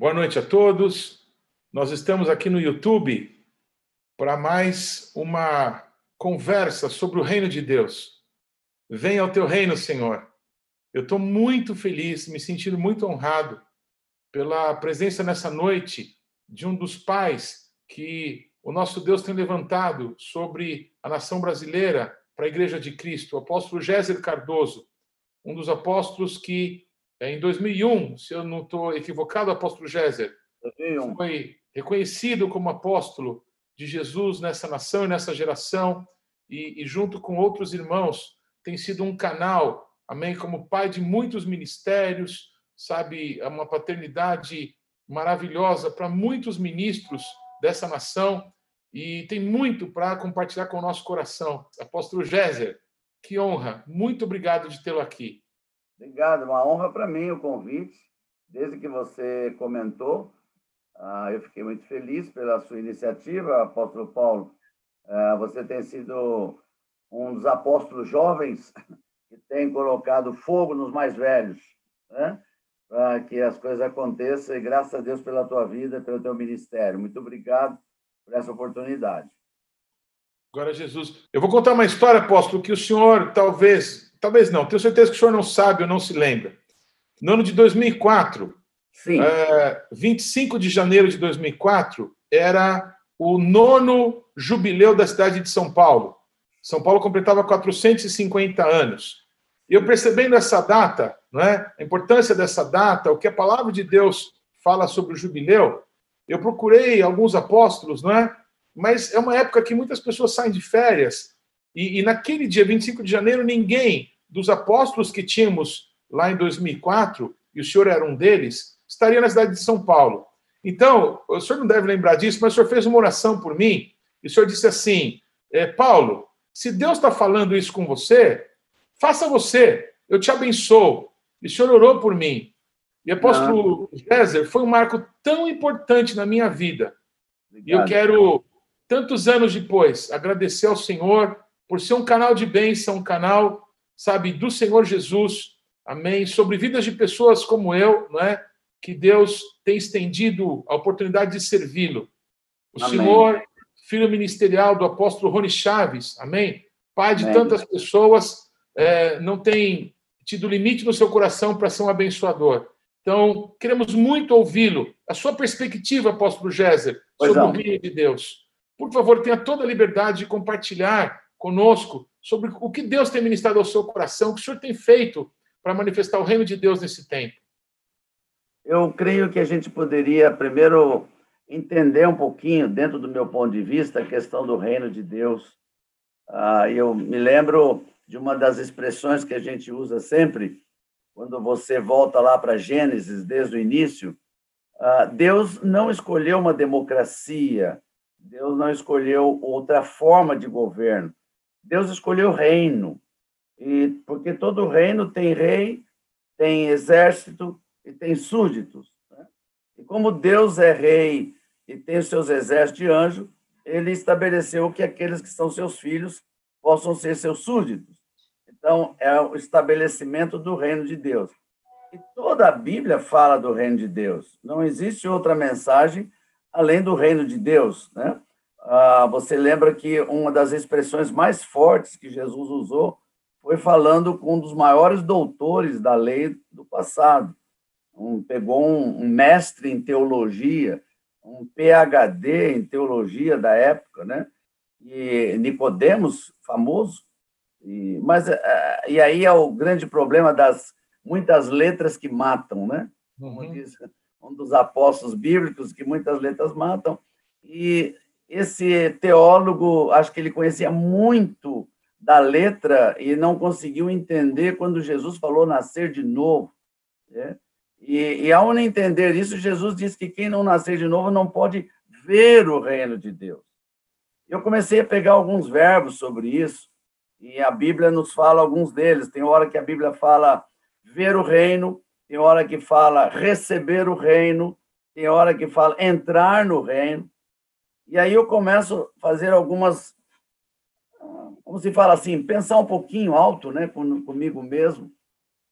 Boa noite a todos. Nós estamos aqui no YouTube para mais uma conversa sobre o reino de Deus. Venha ao teu reino, Senhor. Eu estou muito feliz, me sentindo muito honrado pela presença nessa noite de um dos pais que o nosso Deus tem levantado sobre a nação brasileira para a Igreja de Cristo, o apóstolo Géser Cardoso, um dos apóstolos que em 2001, se eu não estou equivocado, o apóstolo Géser foi reconhecido como apóstolo de Jesus nessa nação e nessa geração, e, e, junto com outros irmãos, tem sido um canal, amém, como pai de muitos ministérios, sabe, é uma paternidade maravilhosa para muitos ministros dessa nação, e tem muito para compartilhar com o nosso coração. Apóstolo Géser, que honra, muito obrigado de tê-lo aqui. Obrigado, uma honra para mim o convite. Desde que você comentou, ah, eu fiquei muito feliz pela sua iniciativa, apóstolo Paulo. Ah, você tem sido um dos apóstolos jovens que tem colocado fogo nos mais velhos, né? para que as coisas aconteçam, e graças a Deus pela tua vida, pelo teu ministério. Muito obrigado por essa oportunidade. Glória a Jesus. Eu vou contar uma história, apóstolo, que o senhor talvez talvez não, tenho certeza que o senhor não sabe ou não se lembra. No ano de 2004, Sim. É, 25 de janeiro de 2004, era o nono jubileu da cidade de São Paulo. São Paulo completava 450 anos. E eu percebendo essa data, não é? a importância dessa data, o que a palavra de Deus fala sobre o jubileu, eu procurei alguns apóstolos, não é? mas é uma época que muitas pessoas saem de férias e, e, naquele dia, 25 de janeiro, ninguém dos apóstolos que tínhamos lá em 2004, e o senhor era um deles, estaria na cidade de São Paulo. Então, o senhor não deve lembrar disso, mas o senhor fez uma oração por mim, e o senhor disse assim: é, Paulo, se Deus está falando isso com você, faça você, eu te abençoo. E o senhor orou por mim. E apóstolo César foi um marco tão importante na minha vida. E eu quero, tantos anos depois, agradecer ao Senhor por ser um canal de bênção, um canal, sabe, do Senhor Jesus, amém, sobre vidas de pessoas como eu, não é? Que Deus tem estendido a oportunidade de servi-lo. O amém. Senhor, filho ministerial do apóstolo Rony Chaves, amém? Pai de amém. tantas pessoas, é, não tem tido limite no seu coração para ser um abençoador. Então, queremos muito ouvi-lo. A sua perspectiva, apóstolo Géser, sobre o reino de Deus. Por favor, tenha toda a liberdade de compartilhar conosco sobre o que Deus tem ministrado ao seu coração, o que o senhor tem feito para manifestar o reino de Deus nesse tempo. Eu creio que a gente poderia primeiro entender um pouquinho, dentro do meu ponto de vista, a questão do reino de Deus. Ah, eu me lembro de uma das expressões que a gente usa sempre, quando você volta lá para Gênesis, desde o início. Ah, Deus não escolheu uma democracia, Deus não escolheu outra forma de governo. Deus escolheu reino, e porque todo reino tem rei, tem exército e tem súditos. Né? E como Deus é rei e tem os seus exércitos de anjo, ele estabeleceu que aqueles que são seus filhos possam ser seus súditos. Então, é o estabelecimento do reino de Deus. E toda a Bíblia fala do reino de Deus. Não existe outra mensagem além do reino de Deus, né? Ah, você lembra que uma das expressões mais fortes que Jesus usou foi falando com um dos maiores doutores da lei do passado. Um, pegou um, um mestre em teologia, um PhD em teologia da época, né? E Nicodemos, famoso. E, mas eh, e aí é o grande problema das muitas letras que matam, né? Como uhum. diz um dos apóstolos bíblicos, que muitas letras matam. E esse teólogo, acho que ele conhecia muito da letra e não conseguiu entender quando Jesus falou nascer de novo. Né? E, e ao não entender isso, Jesus disse que quem não nascer de novo não pode ver o reino de Deus. Eu comecei a pegar alguns verbos sobre isso, e a Bíblia nos fala alguns deles. Tem hora que a Bíblia fala ver o reino, tem hora que fala receber o reino, tem hora que fala entrar no reino. E aí eu começo a fazer algumas, como se fala assim, pensar um pouquinho alto, né, comigo mesmo,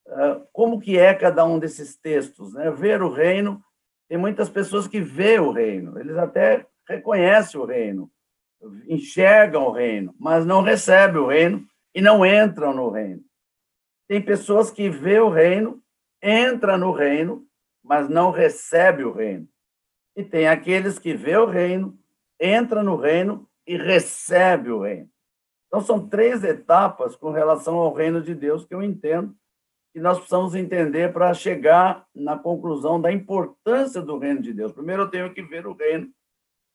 eh, como que é cada um desses textos, né? Ver o reino Tem muitas pessoas que vê o reino, eles até reconhecem o reino, enxergam o reino, mas não recebem o reino e não entram no reino. Tem pessoas que vê o reino, entra no reino, mas não recebe o reino. E tem aqueles que vê o reino, entra no reino e recebe o reino. Então são três etapas com relação ao reino de Deus que eu entendo que nós precisamos entender para chegar na conclusão da importância do reino de Deus. Primeiro, eu tenho que ver o reino.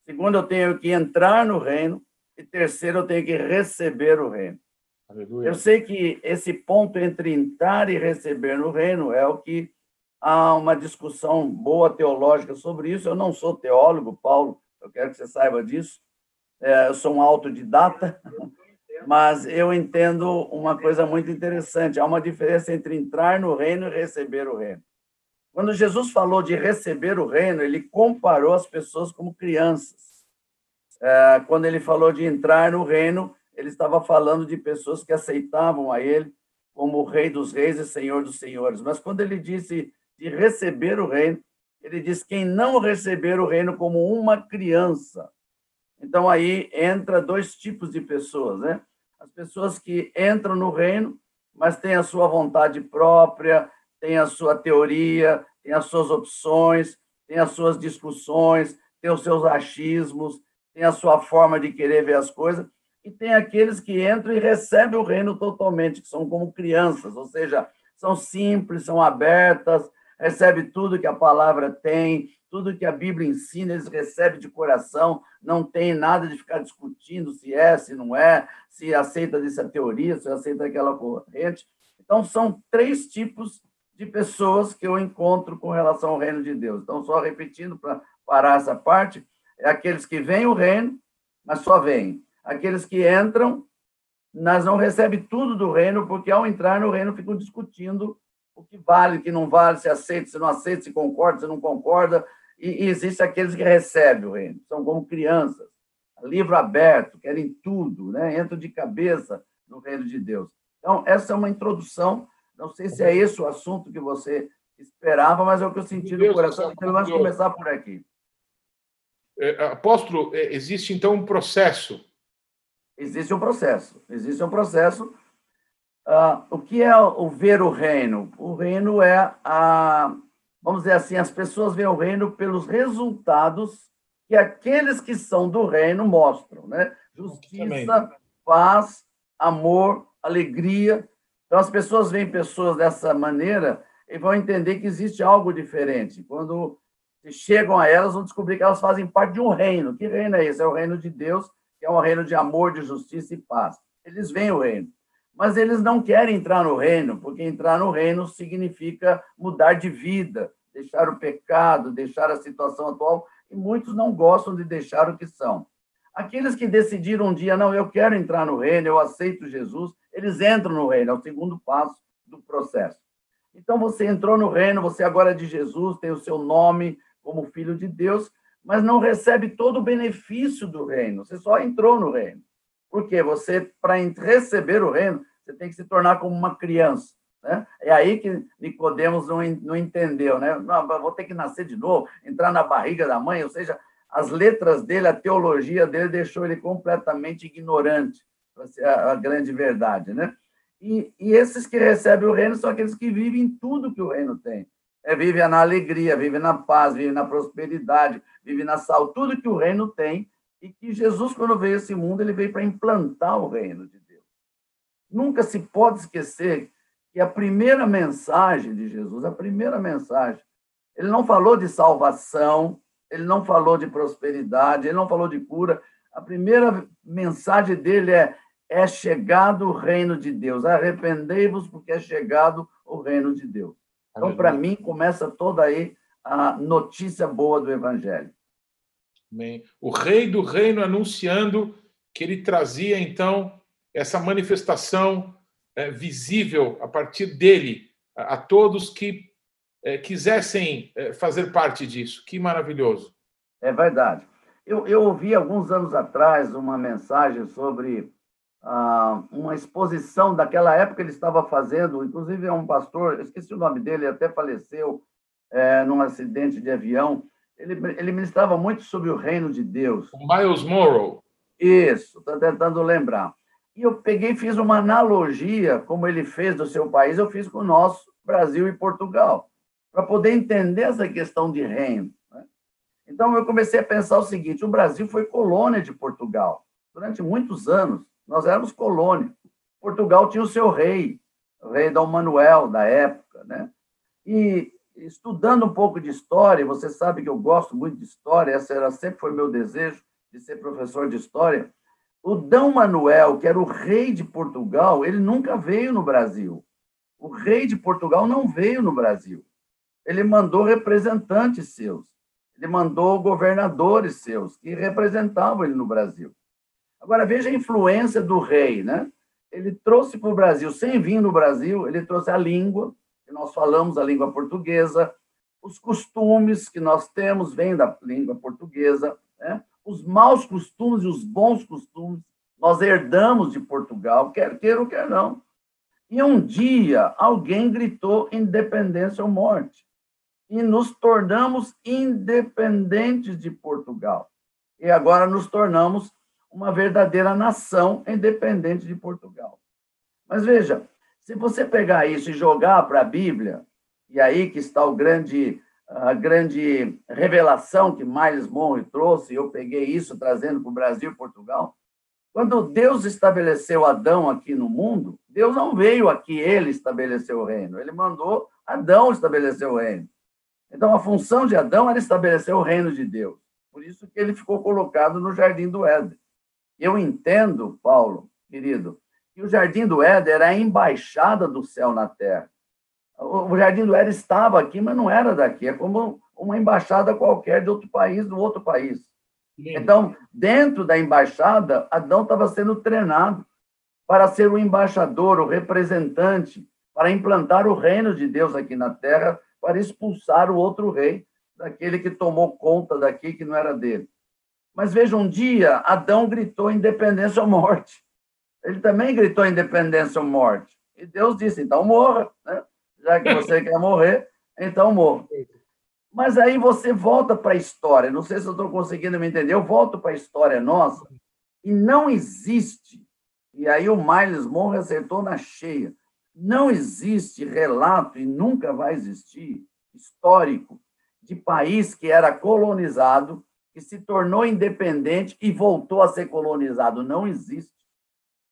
Segundo, eu tenho que entrar no reino. E terceiro, eu tenho que receber o reino. Aleluia. Eu sei que esse ponto entre entrar e receber no reino é o que há uma discussão boa teológica sobre isso. Eu não sou teólogo, Paulo, eu quero que você saiba disso. É, eu sou um autodidata, mas eu entendo uma coisa muito interessante. Há uma diferença entre entrar no reino e receber o reino. Quando Jesus falou de receber o reino, ele comparou as pessoas como crianças. É, quando ele falou de entrar no reino, ele estava falando de pessoas que aceitavam a ele como o Rei dos Reis e Senhor dos Senhores. Mas quando ele disse de receber o reino, ele diz quem não receber o reino como uma criança. Então aí entra dois tipos de pessoas, né? as pessoas que entram no reino, mas têm a sua vontade própria, têm a sua teoria, têm as suas opções, têm as suas discussões, têm os seus achismos, têm a sua forma de querer ver as coisas, e tem aqueles que entram e recebem o reino totalmente, que são como crianças, ou seja, são simples, são abertas, recebem tudo que a palavra tem, tudo que a Bíblia ensina, eles recebem de coração, não tem nada de ficar discutindo se é, se não é, se aceita essa teoria, se aceita aquela corrente. Então, são três tipos de pessoas que eu encontro com relação ao reino de Deus. Então, só repetindo para parar essa parte, é aqueles que vêm o reino, mas só vêm. Aqueles que entram, mas não recebem tudo do reino, porque ao entrar no reino ficam discutindo o que vale, o que não vale, se aceita, se não aceita, se concorda, se não concorda, e, e existem aqueles que recebem o reino, são como crianças, livro aberto, querem tudo, né? entram de cabeça no reino de Deus. Então, essa é uma introdução. Não sei se é esse o assunto que você esperava, mas é o que eu senti no coração. Então, vamos começar por aqui. É, apóstolo, é, existe então um processo. Existe um processo. Existe um processo. Uh, o que é o ver o reino? O reino é a, vamos dizer assim, as pessoas veem o reino pelos resultados que aqueles que são do reino mostram, né? Justiça, paz, amor, alegria. Então as pessoas veem pessoas dessa maneira e vão entender que existe algo diferente. Quando chegam a elas, vão descobrir que elas fazem parte de um reino. Que reino é esse? É o reino de Deus, que é um reino de amor, de justiça e paz. Eles veem o reino. Mas eles não querem entrar no reino, porque entrar no reino significa mudar de vida, deixar o pecado, deixar a situação atual, e muitos não gostam de deixar o que são. Aqueles que decidiram um dia, não, eu quero entrar no reino, eu aceito Jesus, eles entram no reino, é o segundo passo do processo. Então você entrou no reino, você agora é de Jesus, tem o seu nome como filho de Deus, mas não recebe todo o benefício do reino, você só entrou no reino. Porque você, para receber o reino, você tem que se tornar como uma criança. Né? É aí que Nicodemos não, não entendeu, né? Não, vou ter que nascer de novo, entrar na barriga da mãe, ou seja, as letras dele, a teologia dele deixou ele completamente ignorante, ser a, grande verdade, né? E, e, esses que recebem o reino são aqueles que vivem tudo que o reino tem. É, vivem na alegria, vivem na paz, vivem na prosperidade, vivem na saúde, tudo que o reino tem, e que Jesus, quando veio a esse mundo, ele veio para implantar o reino de Deus. Nunca se pode esquecer que a primeira mensagem de Jesus, a primeira mensagem, ele não falou de salvação, ele não falou de prosperidade, ele não falou de cura. A primeira mensagem dele é: é chegado o reino de Deus. Arrependei-vos, porque é chegado o reino de Deus. Então, para mim, começa toda aí a notícia boa do Evangelho. Amém. O rei do reino anunciando que ele trazia, então, essa manifestação é, visível a partir dele a, a todos que é, quisessem é, fazer parte disso. Que maravilhoso. É verdade. Eu, eu ouvi alguns anos atrás uma mensagem sobre ah, uma exposição daquela época ele estava fazendo, inclusive é um pastor, esqueci o nome dele, até faleceu, é, num acidente de avião. Ele, ele ministrava muito sobre o reino de Deus. Miles Morrow. Isso, estou tentando lembrar. E eu peguei e fiz uma analogia, como ele fez do seu país, eu fiz com o nosso Brasil e Portugal, para poder entender essa questão de reino. Né? Então, eu comecei a pensar o seguinte: o Brasil foi colônia de Portugal. Durante muitos anos, nós éramos colônia. Portugal tinha o seu rei, o rei Dom Manuel, da época. Né? E estudando um pouco de história, você sabe que eu gosto muito de história, essa era, sempre foi meu desejo de ser professor de história. O Dom Manuel, que era o rei de Portugal, ele nunca veio no Brasil. O rei de Portugal não veio no Brasil. Ele mandou representantes seus. Ele mandou governadores seus que representavam ele no Brasil. Agora veja a influência do rei, né? Ele trouxe para o Brasil, sem vir no Brasil, ele trouxe a língua, que nós falamos a língua portuguesa, os costumes que nós temos vêm da língua portuguesa, né? os maus costumes e os bons costumes nós herdamos de Portugal, quer queira ou quer não. E um dia alguém gritou independência ou morte. E nos tornamos independentes de Portugal. E agora nos tornamos uma verdadeira nação independente de Portugal. Mas veja, se você pegar isso e jogar para a Bíblia, e aí que está o grande a grande revelação que Miles Monroe trouxe, eu peguei isso trazendo para o Brasil e Portugal. Quando Deus estabeleceu Adão aqui no mundo, Deus não veio aqui ele estabelecer o reino, ele mandou Adão estabelecer o reino. Então, a função de Adão era estabelecer o reino de Deus. Por isso que ele ficou colocado no jardim do Éden. Eu entendo, Paulo, querido, que o jardim do Éden era a embaixada do céu na terra. O Jardim do Éden estava aqui, mas não era daqui. É como uma embaixada qualquer de outro país, do outro país. Então, dentro da embaixada, Adão estava sendo treinado para ser o embaixador, o representante, para implantar o reino de Deus aqui na terra, para expulsar o outro rei, daquele que tomou conta daqui que não era dele. Mas veja, um dia Adão gritou independência ou morte. Ele também gritou independência ou morte. E Deus disse: então morra. Né? já que você quer morrer, então morra. Mas aí você volta para a história, não sei se eu estou conseguindo me entender, eu volto para a história nossa, e não existe, e aí o Miles Monroe acertou na cheia, não existe relato, e nunca vai existir, histórico, de país que era colonizado, que se tornou independente e voltou a ser colonizado. Não existe.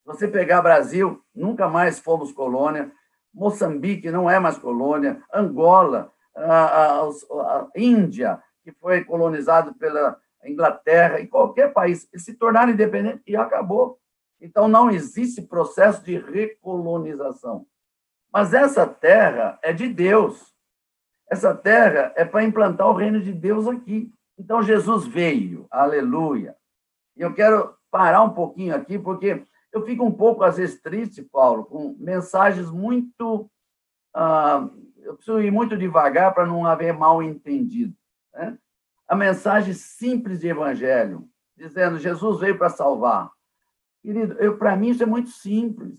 Você pegar Brasil, nunca mais fomos colônia. Moçambique não é mais colônia, Angola, a, a, a Índia, que foi colonizado pela Inglaterra, e qualquer país, eles se tornaram independentes e acabou. Então, não existe processo de recolonização. Mas essa terra é de Deus. Essa terra é para implantar o reino de Deus aqui. Então, Jesus veio, aleluia. E eu quero parar um pouquinho aqui, porque eu fico um pouco, às vezes, triste, Paulo, com mensagens muito. Ah, eu preciso ir muito devagar para não haver mal entendido. Né? A mensagem simples de evangelho, dizendo Jesus veio para salvar. Querido, para mim isso é muito simples.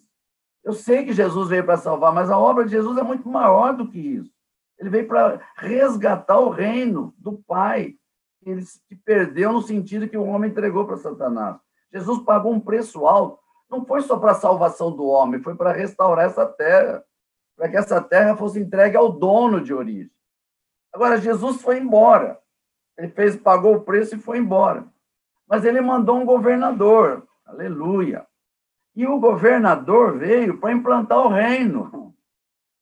Eu sei que Jesus veio para salvar, mas a obra de Jesus é muito maior do que isso. Ele veio para resgatar o reino do Pai, ele se perdeu no sentido que o homem entregou para Satanás. Jesus pagou um preço alto não foi só para a salvação do homem, foi para restaurar essa terra, para que essa terra fosse entregue ao dono de origem. Agora, Jesus foi embora. Ele fez, pagou o preço e foi embora. Mas ele mandou um governador. Aleluia. E o governador veio para implantar o reino.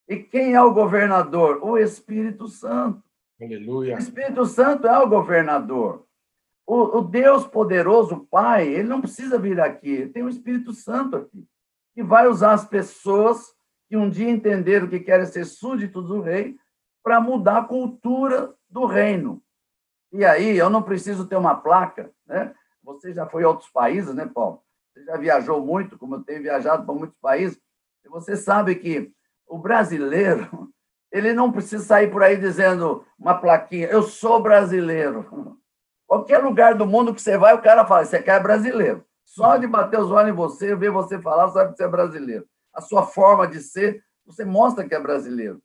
E quem é o governador? O Espírito Santo. Aleluia. O Espírito Santo é o governador. O, o Deus poderoso, Pai, ele não precisa vir aqui, tem o Espírito Santo aqui, que vai usar as pessoas que um dia entenderam que querem ser súditos do rei para mudar a cultura do reino. E aí, eu não preciso ter uma placa, né? Você já foi a outros países, né, Paulo? Você já viajou muito, como eu tenho viajado para muitos países, você sabe que o brasileiro, ele não precisa sair por aí dizendo uma plaquinha, eu sou brasileiro. Qualquer lugar do mundo que você vai, o cara fala, você quer é brasileiro. Só de bater os olhos em você, ver você falar, sabe que você é brasileiro. A sua forma de ser, você mostra que é brasileiro.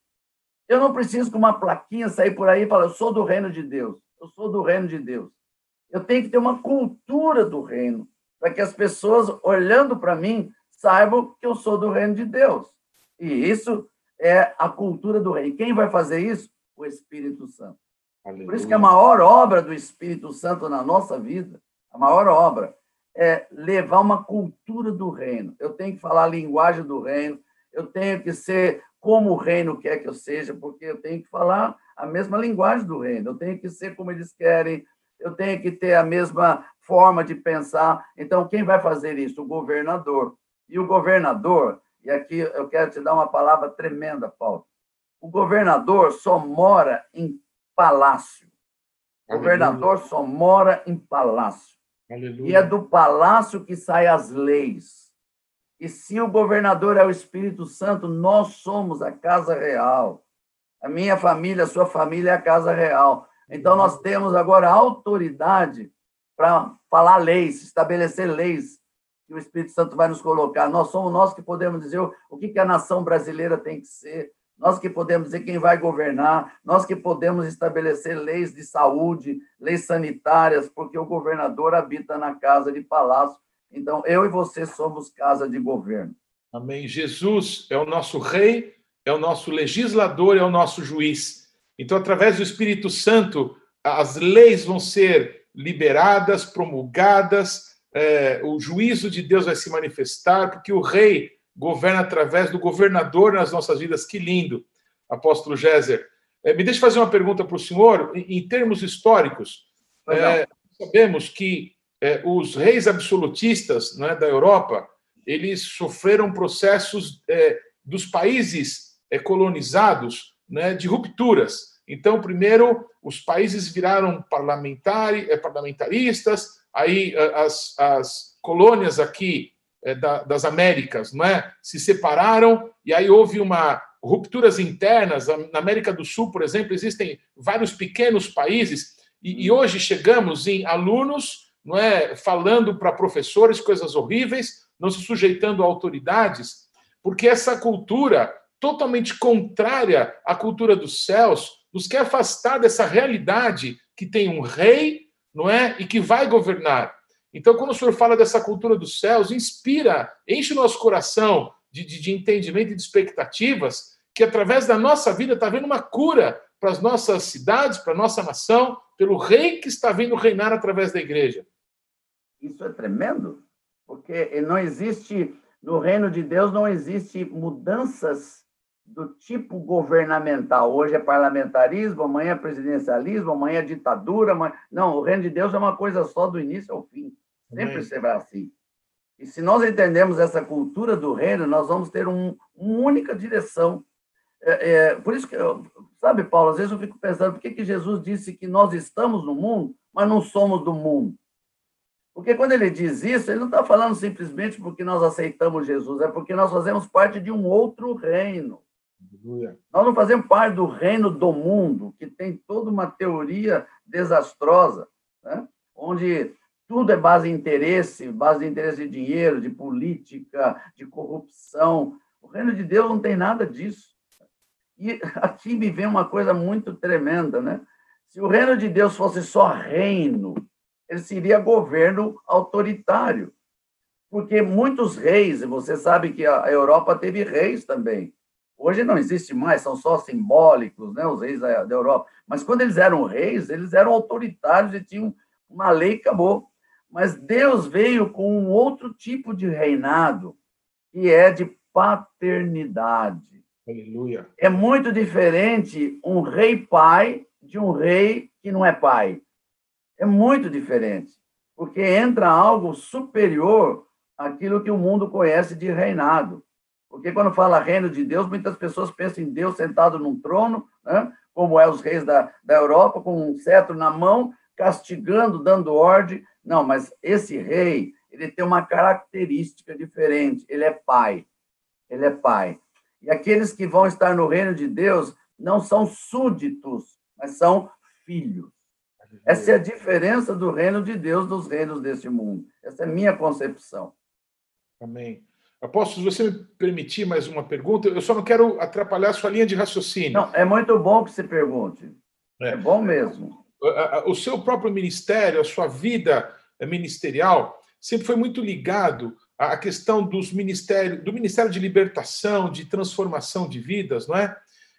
Eu não preciso com uma plaquinha sair por aí e falar, eu sou do reino de Deus, eu sou do reino de Deus. Eu tenho que ter uma cultura do reino, para que as pessoas, olhando para mim, saibam que eu sou do reino de Deus. E isso é a cultura do reino. Quem vai fazer isso? O Espírito Santo. Aleluia. Por isso que a maior obra do Espírito Santo na nossa vida, a maior obra, é levar uma cultura do reino. Eu tenho que falar a linguagem do reino, eu tenho que ser como o reino quer que eu seja, porque eu tenho que falar a mesma linguagem do reino, eu tenho que ser como eles querem, eu tenho que ter a mesma forma de pensar. Então, quem vai fazer isso? O governador. E o governador, e aqui eu quero te dar uma palavra tremenda, Paulo. O governador só mora em palácio. O governador só mora em palácio. Aleluia. E é do palácio que saem as leis. E se o governador é o Espírito Santo, nós somos a casa real. A minha família, a sua família é a casa real. Então, nós temos agora autoridade para falar leis, estabelecer leis que o Espírito Santo vai nos colocar. Nós somos nós que podemos dizer o que, que a nação brasileira tem que ser, nós que podemos dizer quem vai governar, nós que podemos estabelecer leis de saúde, leis sanitárias, porque o governador habita na casa de palácio. Então, eu e você somos casa de governo. Amém. Jesus é o nosso rei, é o nosso legislador, é o nosso juiz. Então, através do Espírito Santo, as leis vão ser liberadas, promulgadas, é, o juízo de Deus vai se manifestar, porque o rei governa através do governador nas nossas vidas. Que lindo, apóstolo Géser. É, me deixe fazer uma pergunta para o senhor, em, em termos históricos. É, sabemos que é, os reis absolutistas né, da Europa eles sofreram processos é, dos países é, colonizados né, de rupturas. Então, primeiro, os países viraram parlamentar, é, parlamentaristas, aí as, as colônias aqui da, das Américas, não é? Se separaram e aí houve uma rupturas internas. Na América do Sul, por exemplo, existem vários pequenos países e, e hoje chegamos em alunos, não é, falando para professores coisas horríveis, não se sujeitando a autoridades, porque essa cultura totalmente contrária à cultura dos céus nos quer afastar dessa realidade que tem um rei, não é, e que vai governar. Então, quando o senhor fala dessa cultura dos céus, inspira, enche o nosso coração de, de, de entendimento e de expectativas, que através da nossa vida está havendo uma cura para as nossas cidades, para a nossa nação, pelo rei que está vindo reinar através da igreja. Isso é tremendo, porque não existe, no reino de Deus, não existe mudanças do tipo governamental. Hoje é parlamentarismo, amanhã é presidencialismo, amanhã é ditadura. Amanhã... Não, o reino de Deus é uma coisa só do início ao fim. Sempre Amém. será assim. E se nós entendemos essa cultura do reino, nós vamos ter um, uma única direção. É, é, por isso que, sabe, Paulo, às vezes eu fico pensando, por que, que Jesus disse que nós estamos no mundo, mas não somos do mundo? Porque quando ele diz isso, ele não está falando simplesmente porque nós aceitamos Jesus, é porque nós fazemos parte de um outro reino. Aleluia. Nós não fazemos parte do reino do mundo, que tem toda uma teoria desastrosa, né? onde tudo é base em interesse, base de interesse de dinheiro, de política, de corrupção. O reino de Deus não tem nada disso. E aqui me vem uma coisa muito tremenda, né? Se o reino de Deus fosse só reino, ele seria governo autoritário. Porque muitos reis, e você sabe que a Europa teve reis também. Hoje não existe mais, são só simbólicos, né, os reis da, da Europa. Mas quando eles eram reis, eles eram autoritários e tinham uma lei e acabou. Mas Deus veio com um outro tipo de reinado, que é de paternidade. Aleluia. É muito diferente um rei pai de um rei que não é pai. É muito diferente, porque entra algo superior àquilo que o mundo conhece de reinado. Porque quando fala reino de Deus, muitas pessoas pensam em Deus sentado num trono, né? como é os reis da, da Europa, com um cetro na mão, castigando, dando ordem. Não, mas esse rei, ele tem uma característica diferente. Ele é pai. Ele é pai. E aqueles que vão estar no reino de Deus não são súditos, mas são filhos. Essa é a diferença do reino de Deus dos reinos desse mundo. Essa é a minha concepção. Amém. Apóstolo, se você me permitir mais uma pergunta, eu só não quero atrapalhar a sua linha de raciocínio. Não, é muito bom que você pergunte. É, é bom mesmo. O seu próprio ministério, a sua vida ministerial, sempre foi muito ligado à questão dos ministérios, do ministério de libertação, de transformação de vidas, não é?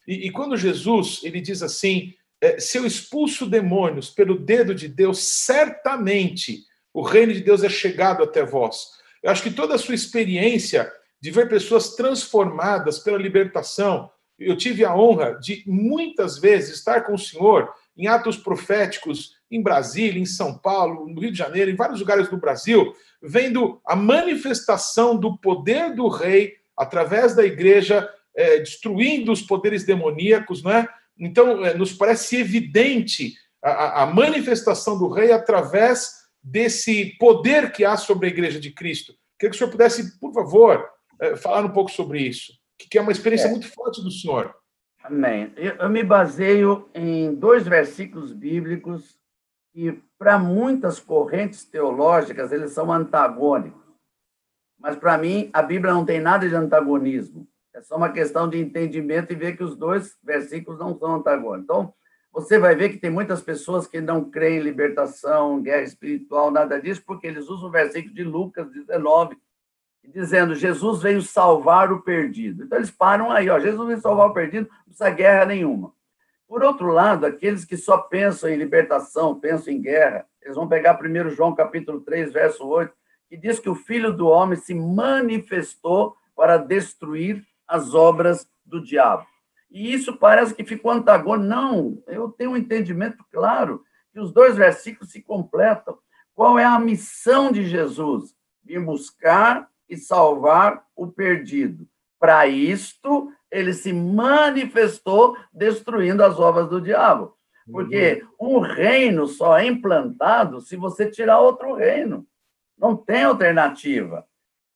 E, e quando Jesus ele diz assim, é, se eu expulso demônios pelo dedo de Deus, certamente o reino de Deus é chegado até vós. Eu acho que toda a sua experiência de ver pessoas transformadas pela libertação, eu tive a honra de muitas vezes estar com o Senhor em atos proféticos em Brasília, em São Paulo, no Rio de Janeiro, em vários lugares do Brasil, vendo a manifestação do poder do rei através da igreja, é, destruindo os poderes demoníacos, não é? Então, é, nos parece evidente a, a manifestação do rei através desse poder que há sobre a igreja de Cristo. Queria que o senhor pudesse, por favor, é, falar um pouco sobre isso, que é uma experiência é. muito forte do senhor. Amém. Eu me baseio em dois versículos bíblicos que, para muitas correntes teológicas, eles são antagônicos. Mas, para mim, a Bíblia não tem nada de antagonismo. É só uma questão de entendimento e ver que os dois versículos não são antagônicos. Então, você vai ver que tem muitas pessoas que não creem em libertação, guerra espiritual, nada disso, porque eles usam o versículo de Lucas 19, dizendo Jesus veio salvar o perdido. Então eles param aí, ó, Jesus veio salvar o perdido, não precisa guerra nenhuma. Por outro lado, aqueles que só pensam em libertação, pensam em guerra, eles vão pegar 1 João capítulo 3, verso 8, que diz que o Filho do Homem se manifestou para destruir as obras do diabo. E isso parece que ficou antagônico. Não, eu tenho um entendimento claro que os dois versículos se completam. Qual é a missão de Jesus? Vir buscar e salvar o perdido. Para isto, ele se manifestou destruindo as obras do diabo. Porque um reino só é implantado se você tirar outro reino. Não tem alternativa.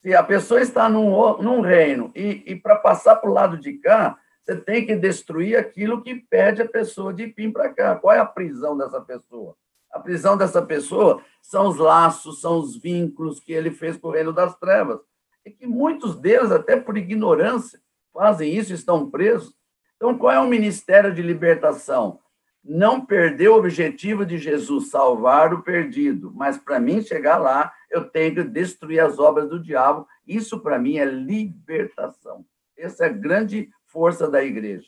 Se a pessoa está num, num reino e, e para passar para o lado de cá, você tem que destruir aquilo que pede a pessoa de vir para cá. Qual é a prisão dessa pessoa? A prisão dessa pessoa são os laços, são os vínculos que ele fez com o reino das trevas. E que muitos deles, até por ignorância, fazem isso, estão presos. Então, qual é o ministério de libertação? Não perder o objetivo de Jesus, salvar o perdido. Mas para mim chegar lá, eu tenho que destruir as obras do diabo. Isso para mim é libertação. Essa é a grande força da igreja.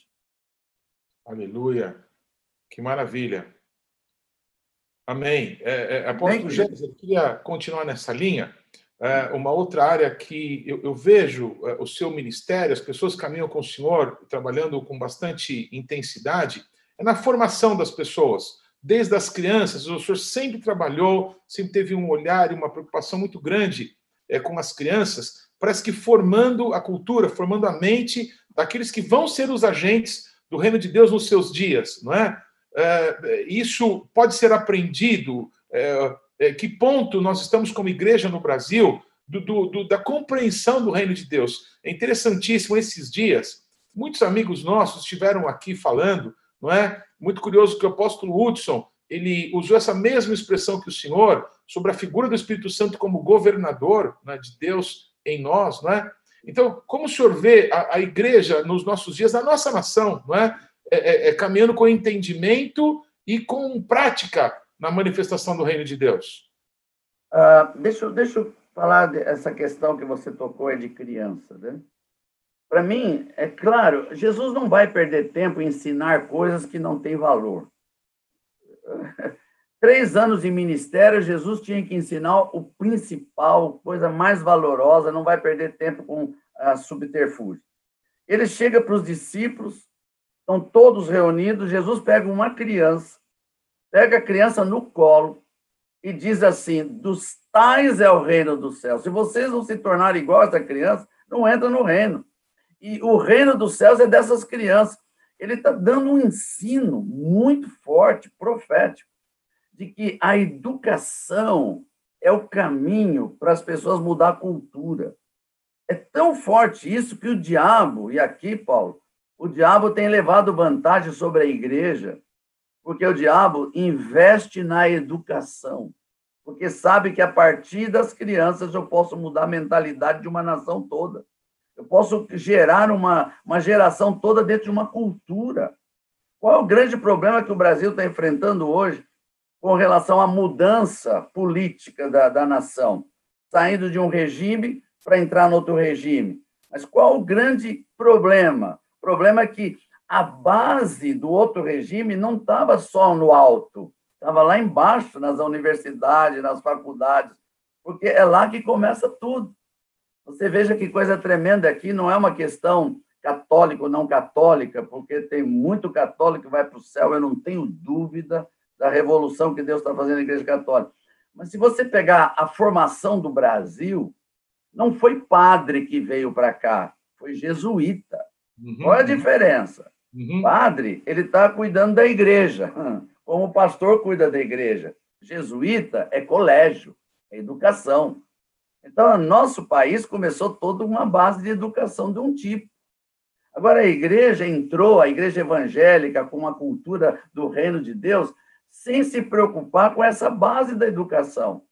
Aleluia. Que maravilha. Amém. É, é, Apóstolo Gênesis, eu queria continuar nessa linha. É, uma outra área que eu, eu vejo é, o seu ministério, as pessoas caminham com o senhor, trabalhando com bastante intensidade, é na formação das pessoas. Desde as crianças, o senhor sempre trabalhou, sempre teve um olhar e uma preocupação muito grande é, com as crianças, parece que formando a cultura, formando a mente daqueles que vão ser os agentes do reino de Deus nos seus dias, não é? É isso pode ser aprendido. É, é, que ponto nós estamos como igreja no Brasil do, do, da compreensão do reino de Deus. É interessantíssimo esses dias. Muitos amigos nossos estiveram aqui falando, não é? Muito curioso que o apóstolo Hudson ele usou essa mesma expressão que o senhor sobre a figura do Espírito Santo como governador né, de Deus em nós, não é? Então, como o senhor vê a, a igreja nos nossos dias, na nossa nação, não é? É, é, é caminhando com entendimento e com prática na manifestação do reino de Deus? Uh, deixa, deixa eu falar dessa questão que você tocou é de criança. Né? Para mim, é claro, Jesus não vai perder tempo em ensinar coisas que não têm valor. Três anos de ministério, Jesus tinha que ensinar o principal, coisa mais valorosa, não vai perder tempo com a subterfúgio. Ele chega para os discípulos, estão todos reunidos, Jesus pega uma criança, pega a criança no colo e diz assim: dos tais é o reino do céu. Se vocês não se tornarem igual a essa criança, não entra no reino. E o reino dos céus é dessas crianças. Ele está dando um ensino muito forte, profético, de que a educação é o caminho para as pessoas mudar a cultura. É tão forte isso que o diabo, e aqui, Paulo, o diabo tem levado vantagem sobre a igreja porque o diabo investe na educação. porque sabe que a partir das crianças eu posso mudar a mentalidade de uma nação toda. Eu posso gerar uma, uma geração toda dentro de uma cultura. Qual é o grande problema que o Brasil está enfrentando hoje com relação à mudança política da, da nação? Saindo de um regime para entrar no outro regime. Mas qual o grande problema? Problema é que a base do outro regime não estava só no alto, estava lá embaixo, nas universidades, nas faculdades, porque é lá que começa tudo. Você veja que coisa tremenda aqui, não é uma questão católica ou não católica, porque tem muito católico que vai para o céu, eu não tenho dúvida da revolução que Deus está fazendo na Igreja Católica. Mas se você pegar a formação do Brasil, não foi padre que veio para cá, foi jesuíta. Uhum. Qual é a diferença? Uhum. Padre, ele está cuidando da igreja como o pastor cuida da igreja. Jesuíta é colégio, é educação. Então, nosso país começou toda uma base de educação de um tipo. Agora, a igreja entrou, a igreja evangélica, com uma cultura do reino de Deus, sem se preocupar com essa base da educação.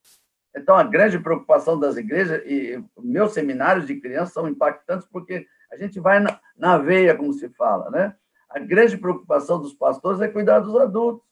Então, a grande preocupação das igrejas, e meus seminários de crianças são impactantes, porque a gente vai na, na veia, como se fala, né? A grande preocupação dos pastores é cuidar dos adultos.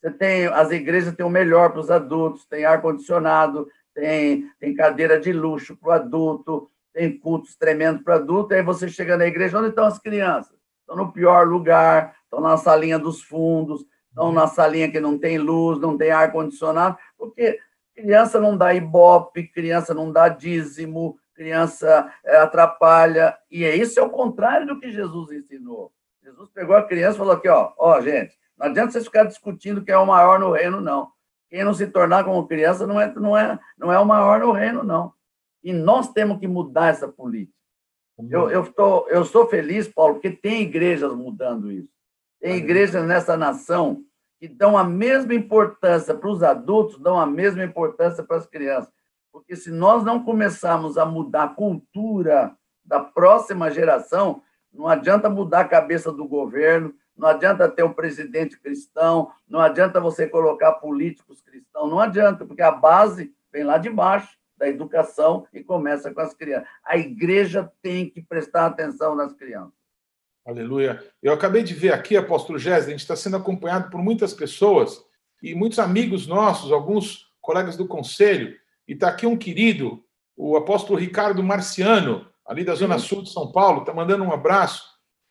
Você tem, as igrejas têm o melhor para os adultos, tem ar-condicionado, tem, tem cadeira de luxo para o adulto, tem cultos tremendos para adulto, aí você chega na igreja, onde estão as crianças? Estão no pior lugar, estão na salinha dos fundos, estão na salinha que não tem luz, não tem ar-condicionado, porque criança não dá ibope, criança não dá dízimo, criança é, atrapalha, e é isso é o contrário do que Jesus ensinou. Jesus pegou a criança e falou aqui, ó, ó, gente, não adianta vocês ficarem discutindo quem é o maior no reino, não. Quem não se tornar como criança não é, não é, não é o maior no reino, não. E nós temos que mudar essa política. Eu, eu, tô, eu sou feliz, Paulo, porque tem igrejas mudando isso. Tem igrejas nessa nação que dão a mesma importância para os adultos, dão a mesma importância para as crianças. Porque se nós não começarmos a mudar a cultura da próxima geração, não adianta mudar a cabeça do governo, não adianta ter um presidente cristão, não adianta você colocar políticos cristãos, não adianta, porque a base vem lá de baixo, da educação, e começa com as crianças. A igreja tem que prestar atenção nas crianças. Aleluia. Eu acabei de ver aqui, apóstolo Jéssica, a gente está sendo acompanhado por muitas pessoas e muitos amigos nossos, alguns colegas do conselho, e está aqui um querido, o apóstolo Ricardo Marciano, ali da Zona Sul de São Paulo, está mandando um abraço.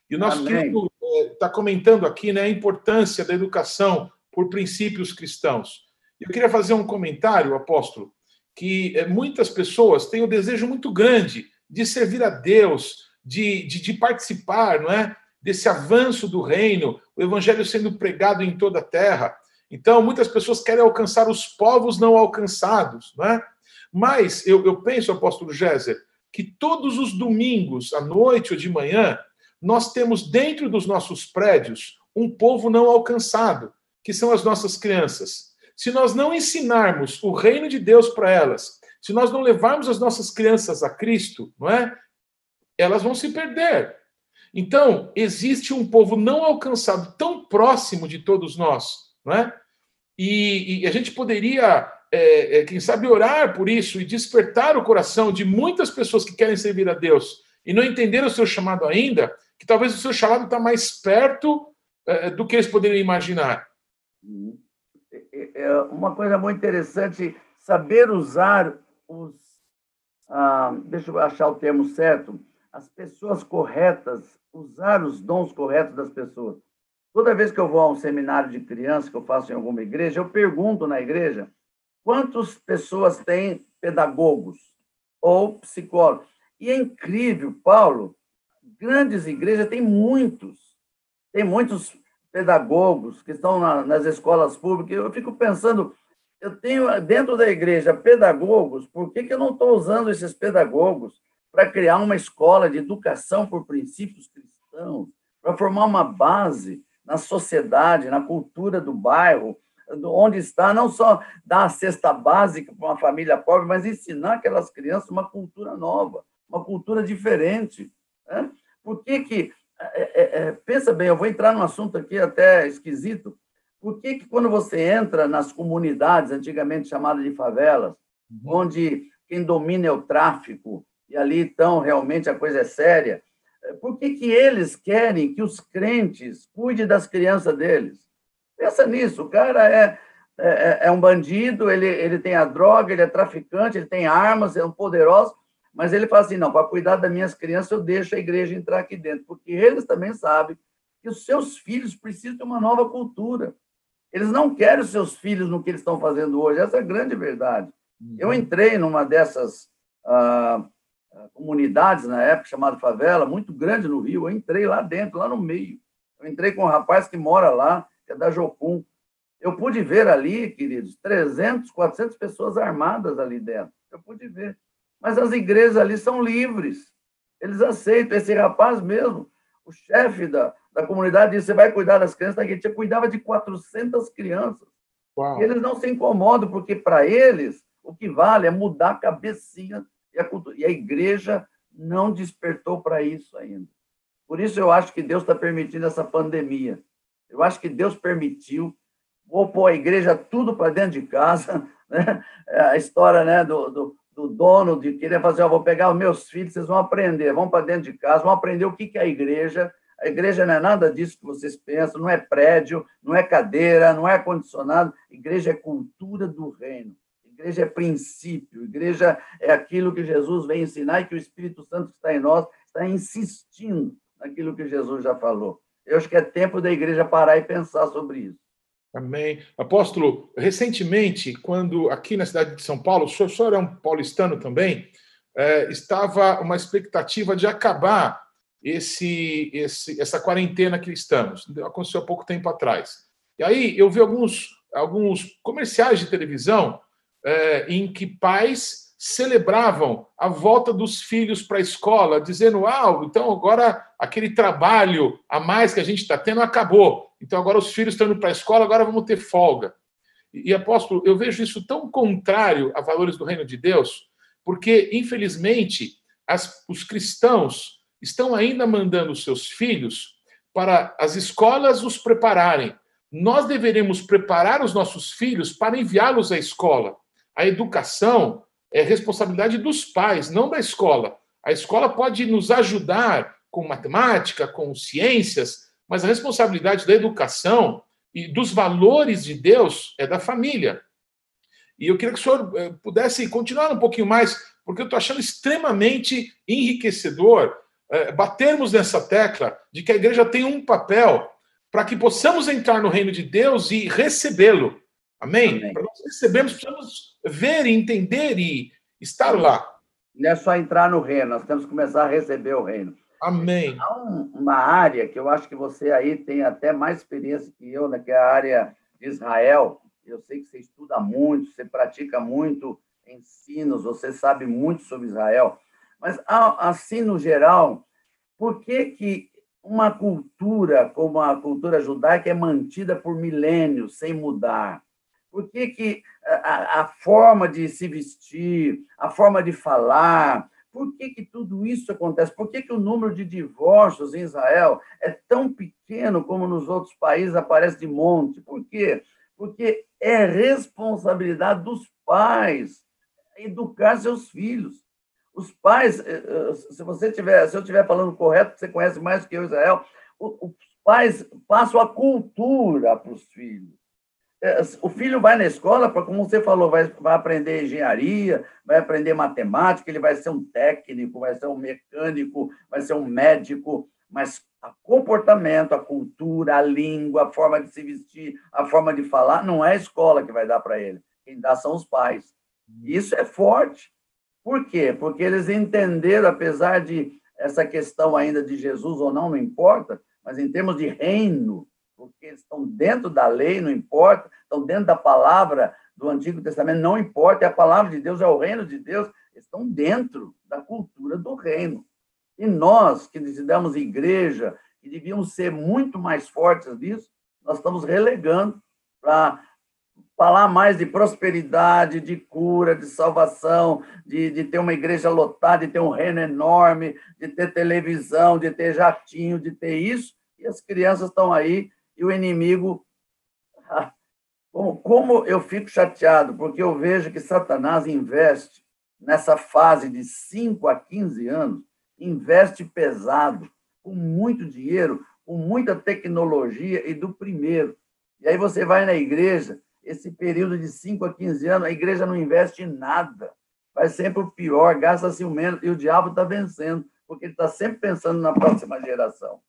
E o nosso Amém. querido está comentando aqui né, a importância da educação por princípios cristãos. Eu queria fazer um comentário, apóstolo, que eh, muitas pessoas têm o um desejo muito grande de servir a Deus, de, de, de, participar não é, desse avanço do reino, o evangelho sendo pregado em toda a terra. Então, muitas pessoas querem alcançar os povos não alcançados, não é? Mas eu, eu penso, apóstolo Géser, que todos os domingos, à noite ou de manhã, nós temos dentro dos nossos prédios um povo não alcançado, que são as nossas crianças. Se nós não ensinarmos o reino de Deus para elas, se nós não levarmos as nossas crianças a Cristo, não é? Elas vão se perder. Então, existe um povo não alcançado tão próximo de todos nós, não é? E, e a gente poderia, é, é, quem sabe, orar por isso e despertar o coração de muitas pessoas que querem servir a Deus e não entenderam o seu chamado ainda, que talvez o seu chamado está mais perto é, do que eles poderiam imaginar. É, é uma coisa muito interessante, saber usar os. Ah, deixa eu achar o termo certo. As pessoas corretas, usar os dons corretos das pessoas. Toda vez que eu vou a um seminário de crianças que eu faço em alguma igreja, eu pergunto na igreja quantas pessoas têm pedagogos ou psicólogos. E é incrível, Paulo, grandes igrejas têm muitos, tem muitos pedagogos que estão na, nas escolas públicas. Eu fico pensando, eu tenho dentro da igreja pedagogos, por que, que eu não estou usando esses pedagogos para criar uma escola de educação por princípios cristãos, para formar uma base na sociedade, na cultura do bairro, onde está, não só dar a cesta básica para uma família pobre, mas ensinar aquelas crianças uma cultura nova, uma cultura diferente. Né? Por que que... É, é, é, pensa bem, eu vou entrar num assunto aqui até esquisito. Por que, que quando você entra nas comunidades, antigamente chamadas de favelas, uhum. onde quem domina é o tráfico, e ali então realmente a coisa é séria, por que, que eles querem que os crentes cuidem das crianças deles? Pensa nisso, o cara é, é, é um bandido, ele, ele tem a droga, ele é traficante, ele tem armas, é um poderoso, mas ele fala assim: não, para cuidar das minhas crianças, eu deixo a igreja entrar aqui dentro, porque eles também sabem que os seus filhos precisam de uma nova cultura. Eles não querem os seus filhos no que eles estão fazendo hoje, essa é a grande verdade. Uhum. Eu entrei numa dessas ah, comunidades, na época, chamada Favela, muito grande no Rio, eu entrei lá dentro, lá no meio. Eu entrei com um rapaz que mora lá, que é da Jocum. Eu pude ver ali, queridos, 300, 400 pessoas armadas ali dentro. Eu pude ver. Mas as igrejas ali são livres. Eles aceitam. Esse rapaz mesmo, o chefe da, da comunidade, disse: você vai cuidar das crianças. A gente cuidava de 400 crianças. Uau. E eles não se incomodam, porque para eles o que vale é mudar a cabecinha e a, cultura. e a igreja não despertou para isso ainda. Por isso eu acho que Deus está permitindo essa pandemia. Eu acho que Deus permitiu. Vou pôr a igreja tudo para dentro de casa. Né? A história né, do, do do dono de querer fazer, eu vou pegar os meus filhos, vocês vão aprender, vão para dentro de casa, vão aprender o que é a igreja. A igreja não é nada disso que vocês pensam, não é prédio, não é cadeira, não é ar-condicionado. Igreja é cultura do reino. Igreja é princípio. Igreja é aquilo que Jesus vem ensinar e que o Espírito Santo que está em nós está insistindo naquilo que Jesus já falou. Eu acho que é tempo da igreja parar e pensar sobre isso. Amém. Apóstolo, recentemente, quando aqui na cidade de São Paulo, o senhor, o senhor é um paulistano também, é, estava uma expectativa de acabar esse, esse, essa quarentena que estamos. Aconteceu há pouco tempo atrás. E aí eu vi alguns, alguns comerciais de televisão é, em que pais celebravam a volta dos filhos para a escola, dizendo: ah, então agora aquele trabalho a mais que a gente está tendo acabou. Então agora os filhos estão indo para a escola, agora vamos ter folga. E, apóstolo, eu vejo isso tão contrário a valores do reino de Deus, porque, infelizmente, as, os cristãos estão ainda mandando seus filhos para as escolas os prepararem. Nós deveremos preparar os nossos filhos para enviá-los à escola. A educação é responsabilidade dos pais, não da escola. A escola pode nos ajudar com matemática, com ciências, mas a responsabilidade da educação e dos valores de Deus é da família. E eu queria que o senhor eh, pudesse continuar um pouquinho mais, porque eu estou achando extremamente enriquecedor é, batermos nessa tecla de que a igreja tem um papel para que possamos entrar no reino de Deus e recebê-lo. Amém? Amém. Para nós recebermos, precisamos ver entender e estar lá. Não é só entrar no reino, nós temos que começar a receber o reino. Amém. Há um, uma área que eu acho que você aí tem até mais experiência que eu, né, que é a área de Israel. Eu sei que você estuda muito, você pratica muito ensinos, você sabe muito sobre Israel. Mas, assim, no geral, por que, que uma cultura como a cultura judaica é mantida por milênios sem mudar? Por que, que a, a forma de se vestir, a forma de falar, por que, que tudo isso acontece? Por que, que o número de divórcios em Israel é tão pequeno como nos outros países aparece de monte? Por quê? Porque é responsabilidade dos pais educar seus filhos. Os pais, eh, eh, se você tiver, se eu estiver falando correto, você conhece mais que eu, Israel, os pais passam a cultura para os filhos. É, o filho vai na escola, como você falou, vai, vai aprender engenharia, vai aprender matemática, ele vai ser um técnico, vai ser um mecânico, vai ser um médico, mas o comportamento, a cultura, a língua, a forma de se vestir, a forma de falar, não é a escola que vai dar para ele. Quem dá são os pais. Isso é forte. Por quê? Porque eles entenderam, apesar de essa questão ainda de Jesus ou não, não importa, mas em termos de reino, porque eles estão dentro da lei, não importa, estão dentro da palavra do Antigo Testamento, não importa, é a palavra de Deus, é o reino de Deus, estão dentro da cultura do reino. E nós, que decidamos igreja, que devíamos ser muito mais fortes nisso, nós estamos relegando para falar mais de prosperidade, de cura, de salvação, de, de ter uma igreja lotada, de ter um reino enorme, de ter televisão, de ter jatinho, de ter isso, e as crianças estão aí e o inimigo Como, eu fico chateado, porque eu vejo que Satanás investe nessa fase de 5 a 15 anos, investe pesado, com muito dinheiro, com muita tecnologia e do primeiro. E aí você vai na igreja, esse período de 5 a 15 anos, a igreja não investe em nada. Vai sempre o pior, gasta-se o menos, e o diabo está vencendo, porque ele está sempre pensando na próxima geração.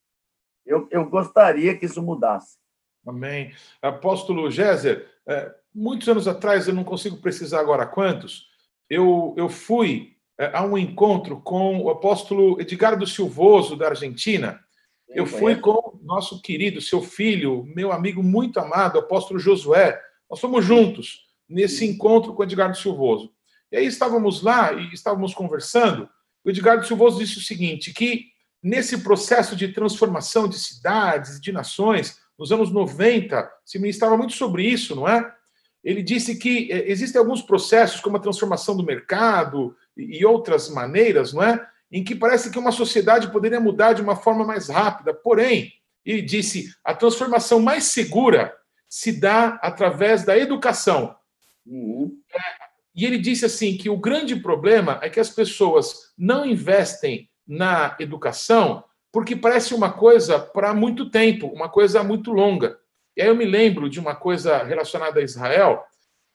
Eu, eu gostaria que isso mudasse. Amém. Apóstolo Géser, é, muitos anos atrás, eu não consigo precisar agora quantos, eu, eu fui é, a um encontro com o apóstolo Edgardo Silvoso, da Argentina. Eu fui com o nosso querido, seu filho, meu amigo muito amado, apóstolo Josué. Nós fomos juntos nesse encontro com o Edgardo Silvoso. E aí estávamos lá e estávamos conversando. O Edgardo Silvoso disse o seguinte: que nesse processo de transformação de cidades, de nações, nos anos 90, se ministrava muito sobre isso, não é? Ele disse que é, existem alguns processos, como a transformação do mercado e outras maneiras, não é? Em que parece que uma sociedade poderia mudar de uma forma mais rápida. Porém, ele disse, a transformação mais segura se dá através da educação. Uhum. E ele disse assim que o grande problema é que as pessoas não investem na educação porque parece uma coisa para muito tempo, uma coisa muito longa. E aí eu me lembro de uma coisa relacionada a Israel,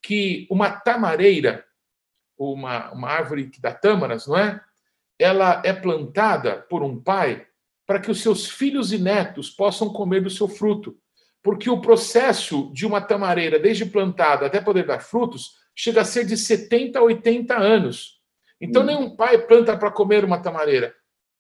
que uma tamareira, uma, uma árvore que dá tâmaras, não é? Ela é plantada por um pai para que os seus filhos e netos possam comer do seu fruto. Porque o processo de uma tamareira, desde plantada até poder dar frutos, chega a ser de 70 a 80 anos. Então, hum. nenhum pai planta para comer uma tamareira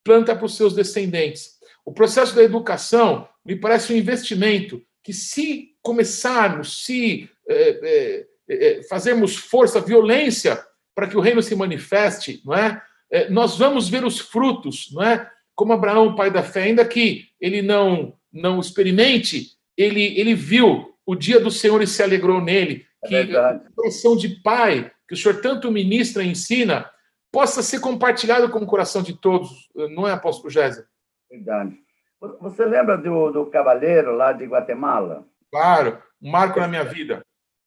planta para os seus descendentes. O processo da educação me parece um investimento que, se começarmos, se é, é, fazermos força, violência para que o reino se manifeste, não é? é? Nós vamos ver os frutos, não é? Como Abraão, pai da fé, ainda que ele não não experimente, ele ele viu o dia do Senhor e se alegrou nele. É que a expressão de pai que o Senhor tanto ministra e ensina possa ser compartilhado com o coração de todos, não é, apóstolo Géser? Verdade. Você lembra do, do cavaleiro lá de Guatemala? Claro, um marco na minha vida.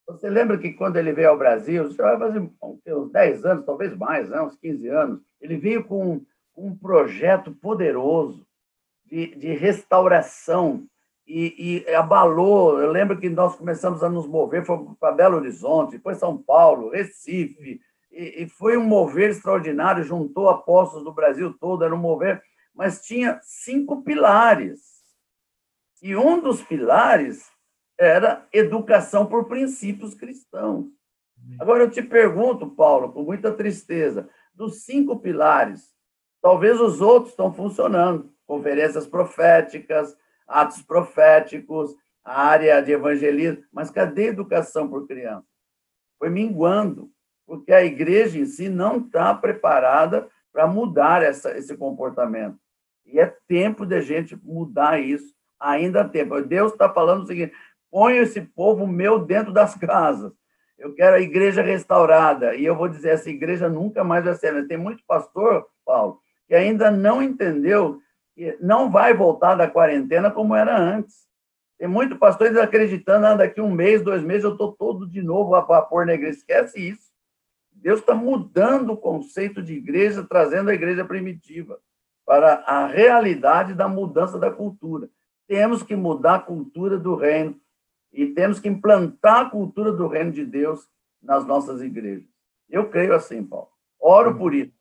Você lembra que quando ele veio ao Brasil, já vai fazer uns 10 anos, talvez mais, né? uns 15 anos, ele veio com um projeto poderoso de, de restauração e, e, abalou. Eu lembro que nós começamos a nos mover, foi para Belo Horizonte, depois São Paulo, Recife, e, e foi um mover extraordinário, juntou apóstolos do Brasil todo, era um mover, mas tinha cinco pilares. E um dos pilares era educação por princípios cristãos. Agora eu te pergunto, Paulo, com muita tristeza, dos cinco pilares, talvez os outros estão funcionando, conferências proféticas, atos proféticos, a área de evangelismo, mas cadê a educação por criança? Foi minguando porque a igreja em si não está preparada para mudar essa, esse comportamento. E é tempo de a gente mudar isso, ainda há tempo. Deus está falando o seguinte: põe esse povo meu dentro das casas. Eu quero a igreja restaurada. E eu vou dizer: essa igreja nunca mais vai ser. Tem muito pastor, Paulo, que ainda não entendeu que não vai voltar da quarentena como era antes. Tem muito pastor acreditando, ah, daqui um mês, dois meses, eu estou todo de novo a vapor na igreja. Esquece isso. Deus está mudando o conceito de igreja, trazendo a igreja primitiva para a realidade da mudança da cultura. Temos que mudar a cultura do reino e temos que implantar a cultura do reino de Deus nas nossas igrejas. Eu creio assim, Paulo. Oro por isso.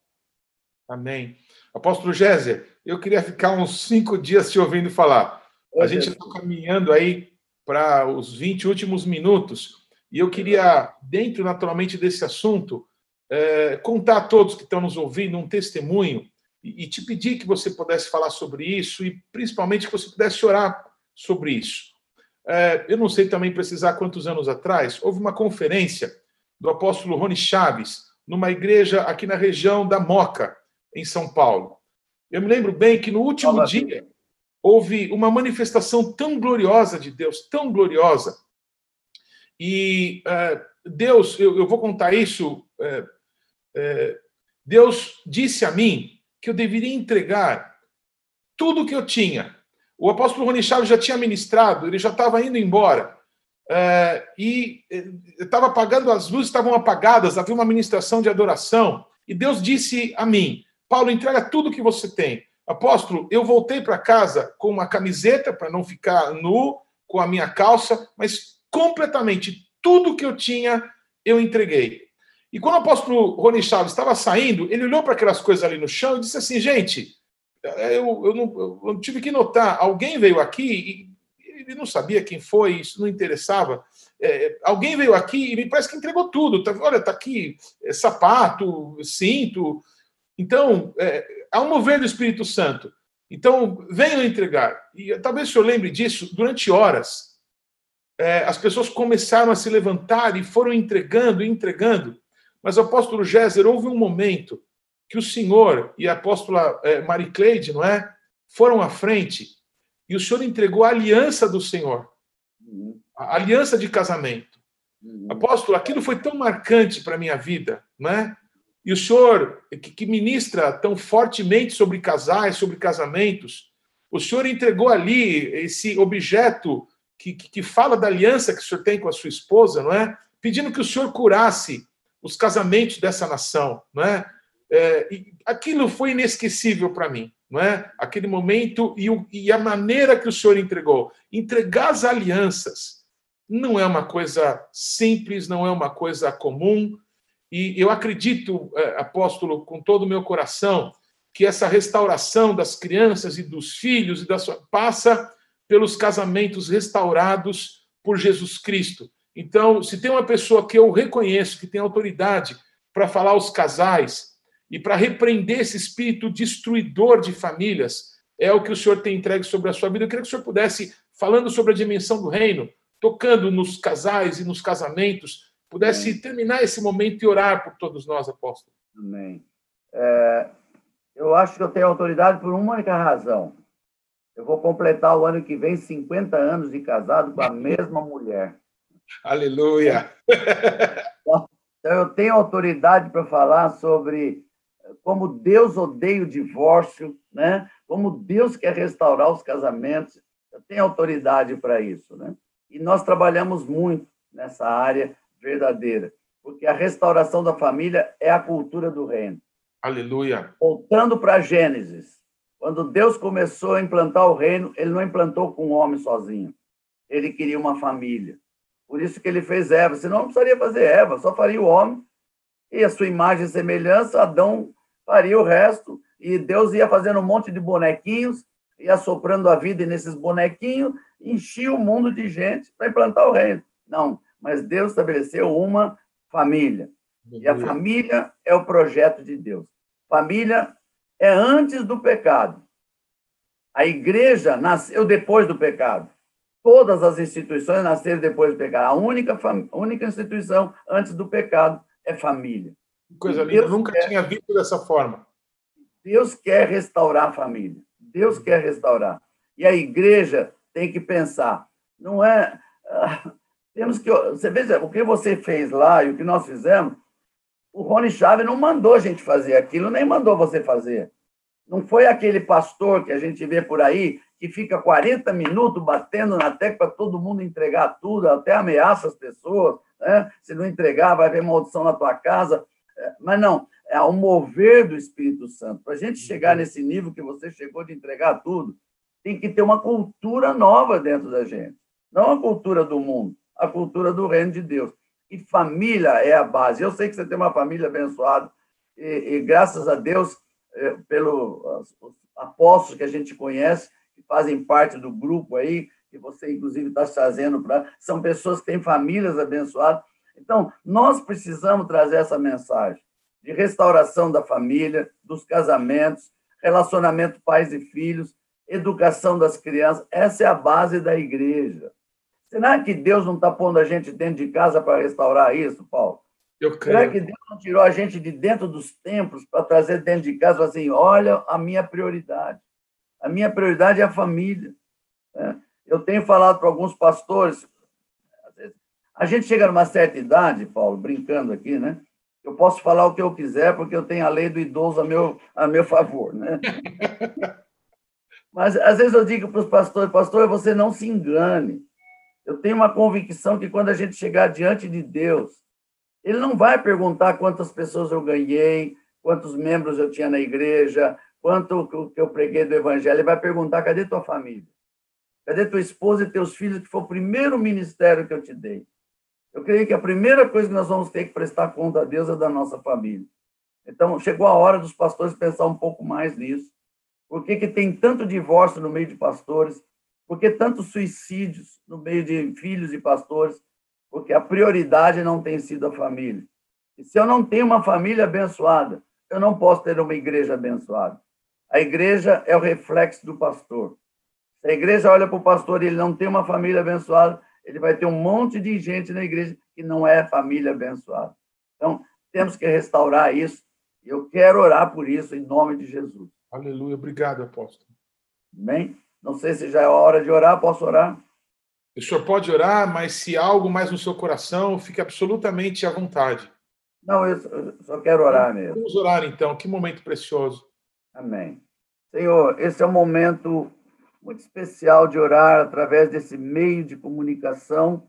Amém. Apóstolo Géser, eu queria ficar uns cinco dias te ouvindo falar. A gente está caminhando aí para os 20 últimos minutos. E eu queria, dentro naturalmente desse assunto, é, contar a todos que estão nos ouvindo um testemunho e, e, te pedir que você pudesse falar sobre isso e principalmente que você pudesse orar sobre isso. É, eu não sei também precisar quantos anos atrás, houve uma conferência do apóstolo Rony Chaves numa igreja aqui na região da Moca, em São Paulo. Eu me lembro bem que no último Olá, dia houve uma manifestação tão gloriosa de Deus, tão gloriosa, e é, Deus, eu, eu, vou contar isso. É, é, Deus disse a mim que eu deveria entregar tudo que eu tinha. O apóstolo Rony Chaves já tinha ministrado, ele já estava indo embora. é, e estava apagando, as luzes estavam apagadas, havia uma ministração de adoração, e Deus disse a mim: Paulo, entrega tudo que você tem. Apóstolo, eu voltei para casa com uma camiseta para não ficar nu, com a minha calça, mas completamente tudo que eu tinha eu entreguei. E quando o apóstolo Rony Chaves estava saindo, ele olhou para aquelas coisas ali no chão e disse assim: gente, eu, eu, não, eu tive que notar, alguém veio aqui e ele não sabia quem foi, isso não interessava. É, alguém veio aqui e me parece que entregou tudo. Tá, olha, está aqui é, sapato, cinto. Então, é, há um mover do Espírito Santo. Então, venham entregar. E talvez o senhor lembre disso, durante horas, é, as pessoas começaram a se levantar e foram entregando entregando. Mas apóstolo Géser, houve um momento que o senhor e a apóstola é, Maricleide, não é? Foram à frente e o senhor entregou a aliança do Senhor, a aliança de casamento. Uhum. Apóstolo, aquilo foi tão marcante para a minha vida, não é? E o senhor, que, que ministra tão fortemente sobre casais, sobre casamentos, o senhor entregou ali esse objeto que, que, que, fala da aliança que o senhor tem com a sua esposa, não é? Pedindo que o senhor curasse os casamentos dessa nação, não é? é aquilo foi inesquecível para mim, não é? Aquele momento e, o, e a maneira que o senhor entregou. Entregar as alianças não é uma coisa simples, não é uma coisa comum, e eu acredito, é, apóstolo, com todo o meu coração, que essa restauração das crianças e dos filhos e da sua passa pelos casamentos restaurados por Jesus Cristo. Então, se tem uma pessoa que eu reconheço que tem autoridade para falar aos casais e para repreender esse espírito destruidor de famílias, é o que o senhor tem entregue sobre a sua vida. Eu queria que o senhor pudesse, falando sobre a dimensão do reino, tocando nos casais e nos casamentos, pudesse Amém. terminar esse momento e orar por todos nós, apóstolo. Amém. É, eu acho que eu tenho autoridade por uma única razão. Eu vou completar o ano que vem 50 anos de casado com a mesma mulher. Aleluia! Então, eu tenho autoridade para falar sobre como Deus odeia o divórcio, né? como Deus quer restaurar os casamentos. Eu tenho autoridade para isso. Né? E nós trabalhamos muito nessa área verdadeira, porque a restauração da família é a cultura do reino. Aleluia. Voltando para Gênesis, quando Deus começou a implantar o reino, ele não implantou com um homem sozinho. Ele queria uma família. Por isso que ele fez Eva, senão não precisaria fazer Eva, só faria o homem e a sua imagem e semelhança, Adão faria o resto, e Deus ia fazendo um monte de bonequinhos, ia soprando a vida nesses bonequinhos, enchia o mundo de gente para implantar o reino. Não, mas Deus estabeleceu uma família. E a família é o projeto de Deus. Família é antes do pecado. A igreja nasceu depois do pecado. Todas as instituições nasceram depois do pecado. A única, única instituição antes do pecado é família. Coisa linda, Deus nunca quer... tinha visto dessa forma. Deus quer restaurar a família. Deus quer restaurar. E a igreja tem que pensar. Não é. Ah, temos que. Você veja, o que você fez lá e o que nós fizemos, o Rony Chaves não mandou a gente fazer aquilo, nem mandou você fazer. Não foi aquele pastor que a gente vê por aí que fica 40 minutos batendo na tecla para todo mundo entregar tudo, até ameaça as pessoas. Né? Se não entregar, vai haver maldição na tua casa. É, mas não, é o mover do Espírito Santo. Para a gente chegar nesse nível que você chegou de entregar tudo, tem que ter uma cultura nova dentro da gente. Não a cultura do mundo, a cultura do reino de Deus. E família é a base. Eu sei que você tem uma família abençoada, e, e graças a Deus, é, pelos apóstolos que a gente conhece, que fazem parte do grupo aí, que você, inclusive, está trazendo para. São pessoas que têm famílias abençoadas. Então, nós precisamos trazer essa mensagem de restauração da família, dos casamentos, relacionamento pais e filhos, educação das crianças. Essa é a base da igreja. Será que Deus não está pondo a gente dentro de casa para restaurar isso, Paulo? Eu creio. Será que Deus não tirou a gente de dentro dos templos para trazer dentro de casa assim, olha a minha prioridade. A minha prioridade é a família. Né? Eu tenho falado para alguns pastores, a gente chega numa certa idade, Paulo, brincando aqui, né? Eu posso falar o que eu quiser porque eu tenho a lei do idoso a meu, a meu favor, né? Mas às vezes eu digo para os pastores, pastor, você não se engane. Eu tenho uma convicção que quando a gente chegar diante de Deus, ele não vai perguntar quantas pessoas eu ganhei, quantos membros eu tinha na igreja, quanto que eu preguei do evangelho. Ele vai perguntar: cadê tua família? Cadê tua esposa e teus filhos, que foi o primeiro ministério que eu te dei? Eu creio que a primeira coisa que nós vamos ter que prestar conta a Deus é da nossa família. Então, chegou a hora dos pastores pensar um pouco mais nisso. Por que, que tem tanto divórcio no meio de pastores? Por que tantos suicídios no meio de filhos e pastores? Porque a prioridade não tem sido a família. E se eu não tenho uma família abençoada, eu não posso ter uma igreja abençoada. A igreja é o reflexo do pastor. Se a igreja olha para o pastor e ele não tem uma família abençoada, ele vai ter um monte de gente na igreja que não é família abençoada. Então, temos que restaurar isso. E eu quero orar por isso em nome de Jesus. Aleluia. Obrigado, apóstolo. Bem, não sei se já é hora de orar. Posso orar? O senhor pode orar, mas se há algo mais no seu coração, fique absolutamente à vontade. Não, eu só quero orar mesmo. Vamos orar então. Que momento precioso. Amém. Senhor, esse é um momento muito especial de orar através desse meio de comunicação.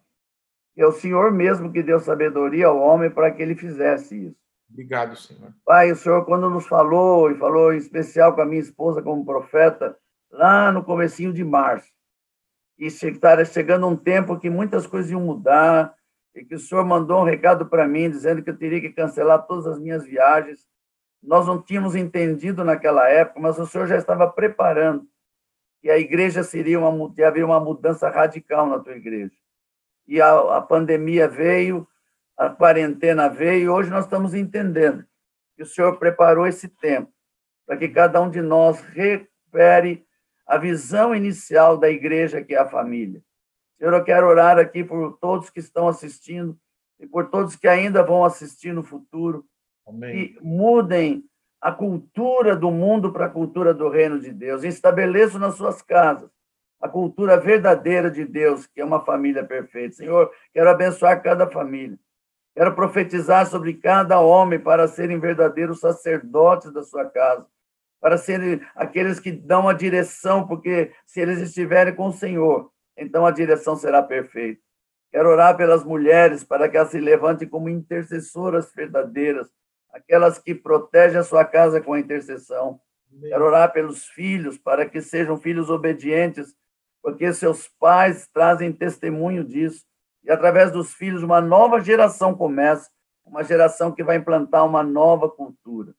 É o Senhor mesmo que deu sabedoria ao homem para que ele fizesse isso. Obrigado, Senhor. Pai, o Senhor, quando nos falou, e falou em especial com a minha esposa como profeta, lá no comecinho de março, e estava chegando um tempo que muitas coisas iam mudar, e que o Senhor mandou um recado para mim, dizendo que eu teria que cancelar todas as minhas viagens. Nós não tínhamos entendido naquela época, mas o Senhor já estava preparando que a igreja seria uma, haveria uma mudança radical na tua igreja. E a, a pandemia veio, a quarentena veio, e hoje nós estamos entendendo que o Senhor preparou esse tempo para que cada um de nós recupere a visão inicial da igreja, que é a família. Senhor, eu quero orar aqui por todos que estão assistindo e por todos que ainda vão assistir no futuro. Amém. E mudem a cultura do mundo para a cultura do reino de Deus. Estabeleçam nas suas casas a cultura verdadeira de Deus, que é uma família perfeita. Senhor, quero abençoar cada família. Quero profetizar sobre cada homem para serem verdadeiros sacerdotes da sua casa, para serem aqueles que dão a direção, porque se eles estiverem com o Senhor, então a direção será perfeita. Quero orar pelas mulheres para que elas se levantem como intercessoras verdadeiras, aquelas que protegem a sua casa com a intercessão. Quero orar pelos filhos para que sejam filhos obedientes, porque seus pais trazem testemunho disso e através dos filhos uma nova geração começa, uma geração que vai implantar uma nova cultura.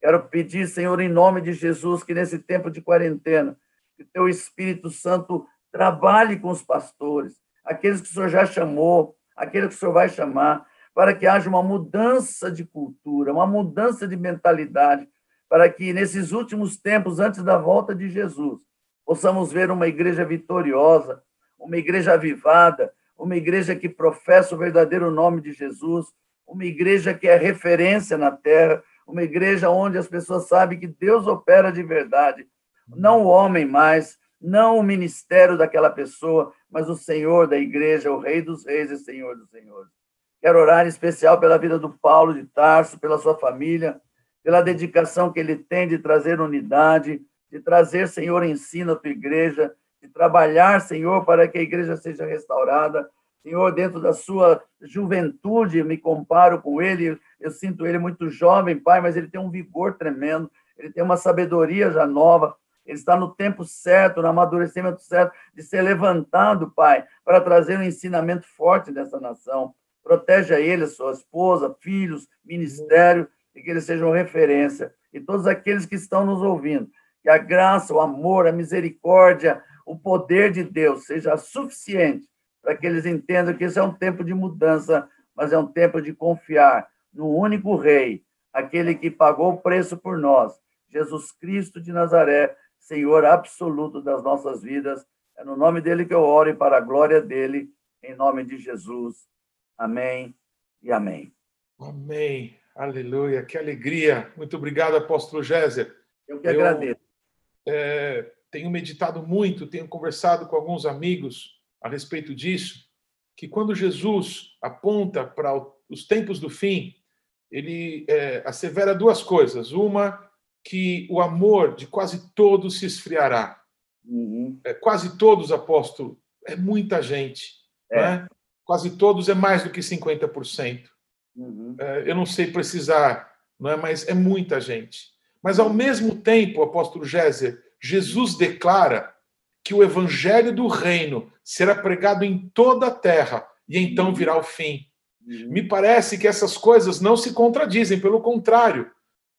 Quero pedir, Senhor, em nome de Jesus, que nesse tempo de quarentena, que teu Espírito Santo trabalhe com os pastores, aqueles que o Senhor já chamou, aqueles que o Senhor vai chamar, para que haja uma mudança de cultura, uma mudança de mentalidade, para que nesses últimos tempos, antes da volta de Jesus, possamos ver uma igreja vitoriosa, uma igreja avivada, uma igreja que professa o verdadeiro nome de Jesus, uma igreja que é referência na terra, uma igreja onde as pessoas sabem que Deus opera de verdade, não o homem mais, não o ministério daquela pessoa, mas o Senhor da igreja, o Rei dos Reis e Senhor dos Senhores. Quero orar em especial pela vida do Paulo de Tarso, pela sua família, pela dedicação que ele tem de trazer unidade, de trazer, Senhor, ensino à tua igreja, de trabalhar, Senhor, para que a igreja seja restaurada. Senhor, dentro da sua juventude, me comparo com ele, eu sinto ele muito jovem, Pai, mas ele tem um vigor tremendo, ele tem uma sabedoria já nova, ele está no tempo certo, no amadurecimento certo, de ser levantado, Pai, para trazer um ensinamento forte dessa nação. Proteja ele, sua esposa, filhos, ministério, e que eles sejam referência. E todos aqueles que estão nos ouvindo, que a graça, o amor, a misericórdia, o poder de Deus seja suficiente para que eles entendam que esse é um tempo de mudança, mas é um tempo de confiar no único Rei, aquele que pagou o preço por nós, Jesus Cristo de Nazaré, Senhor absoluto das nossas vidas. É no nome dele que eu oro e para a glória dele, em nome de Jesus. Amém e amém. Amém. Aleluia. Que alegria. Muito obrigado, apóstolo Géser. Eu que agradeço. é, tenho meditado muito, tenho conversado com alguns amigos a respeito disso, que quando Jesus aponta para os tempos do fim, ele é, assevera duas coisas. Uma, que o amor de quase todos se esfriará. Uhum. É, quase todos, apóstolo, é muita gente. É. Né? Quase todos é mais do que 50%. Uhum. É, eu não sei precisar, não é? mas é muita gente. Mas, ao mesmo tempo, apóstolo Géser, Jesus declara que o evangelho do reino será pregado em toda a terra e então uhum. virá o fim. Uhum. Me parece que essas coisas não se contradizem, pelo contrário.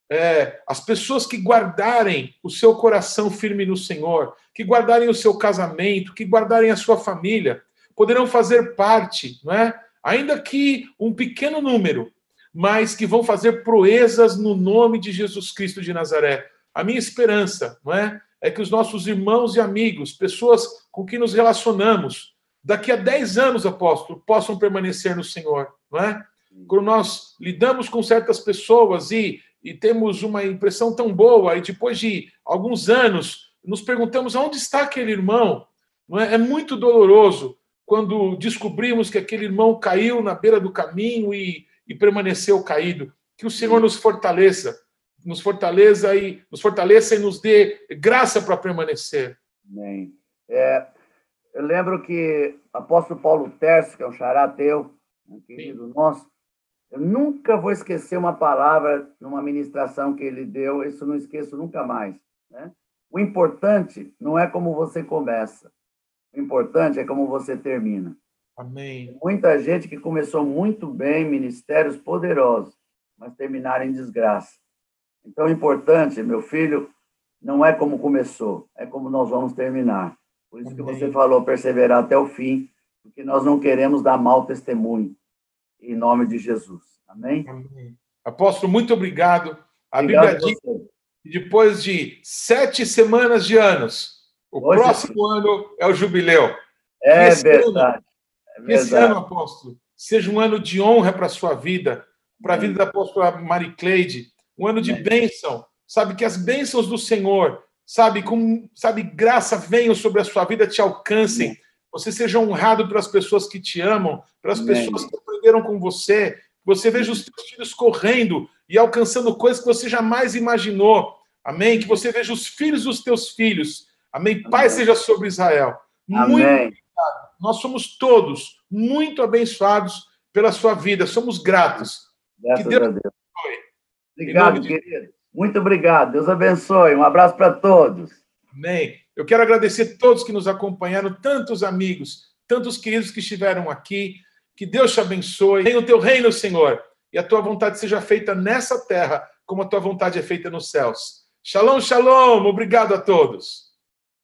É, as pessoas que guardarem o seu coração firme no Senhor, que guardarem o seu casamento, que guardarem a sua família, poderão fazer parte, não é? ainda que um pequeno número, mas que vão fazer proezas no nome de Jesus Cristo de Nazaré. A minha esperança, não é? É que os nossos irmãos e amigos, pessoas com quem nos relacionamos, daqui a 10 anos, apóstolo, possam permanecer no Senhor, não é? Quando nós lidamos com certas pessoas e, e temos uma impressão tão boa, e depois de alguns anos nos perguntamos aonde está aquele irmão, não é? É muito doloroso quando descobrimos que aquele irmão caiu na beira do caminho e, e permaneceu caído. Que o Senhor nos fortaleça, nos fortaleça e nos fortaleça e nos dê graça para permanecer. Amém. É, eu lembro que o apóstolo Paulo Terço, que é um xará teu, um querido Sim. nosso, eu nunca vou esquecer uma palavra numa ministração que ele deu, isso não esqueço nunca mais. Né? O importante não é como você começa, o importante é como você termina. Amém. Muita gente que começou muito bem, ministérios poderosos, mas terminaram em desgraça. Então, o importante, meu filho, não é como começou, é como nós vamos terminar. Por isso Amém. que você falou perseverar até o fim, porque nós não queremos dar mau testemunho. Em nome de Jesus. Amém? Amém. Apóstolo, muito obrigado. A obrigado Bíblia diz que depois de sete semanas de anos, o Hoje, próximo ano é o jubileu. É verdade. Ano, é verdade. Esse ano, apóstolo, seja um ano de honra para a sua vida, para a vida da apóstola Marie Cleide, um ano de bênção. Sabe que as bênçãos do Senhor, sabe, com, sabe, graça venham sobre a sua vida, te alcancem. Você seja honrado pelas pessoas que te amam, pelas pessoas que aprenderam com você. Você veja os seus filhos correndo e alcançando coisas que você jamais imaginou. Amém? Que você veja os filhos dos teus filhos Amém? Pai seja sobre Israel. Amém. Muito obrigado. Nós somos todos muito abençoados pela sua vida. Somos gratos. Graças que Deus, Deus. abençoe. Obrigado, de... querido. Muito obrigado. Deus abençoe. Um abraço para todos. Amém. Eu quero agradecer a todos que nos acompanharam, tantos amigos, tantos queridos que estiveram aqui. Que Deus te abençoe. Venha o teu reino, Senhor, e a tua vontade seja feita nessa terra, como a tua vontade é feita nos céus. Shalom, shalom. Obrigado a todos.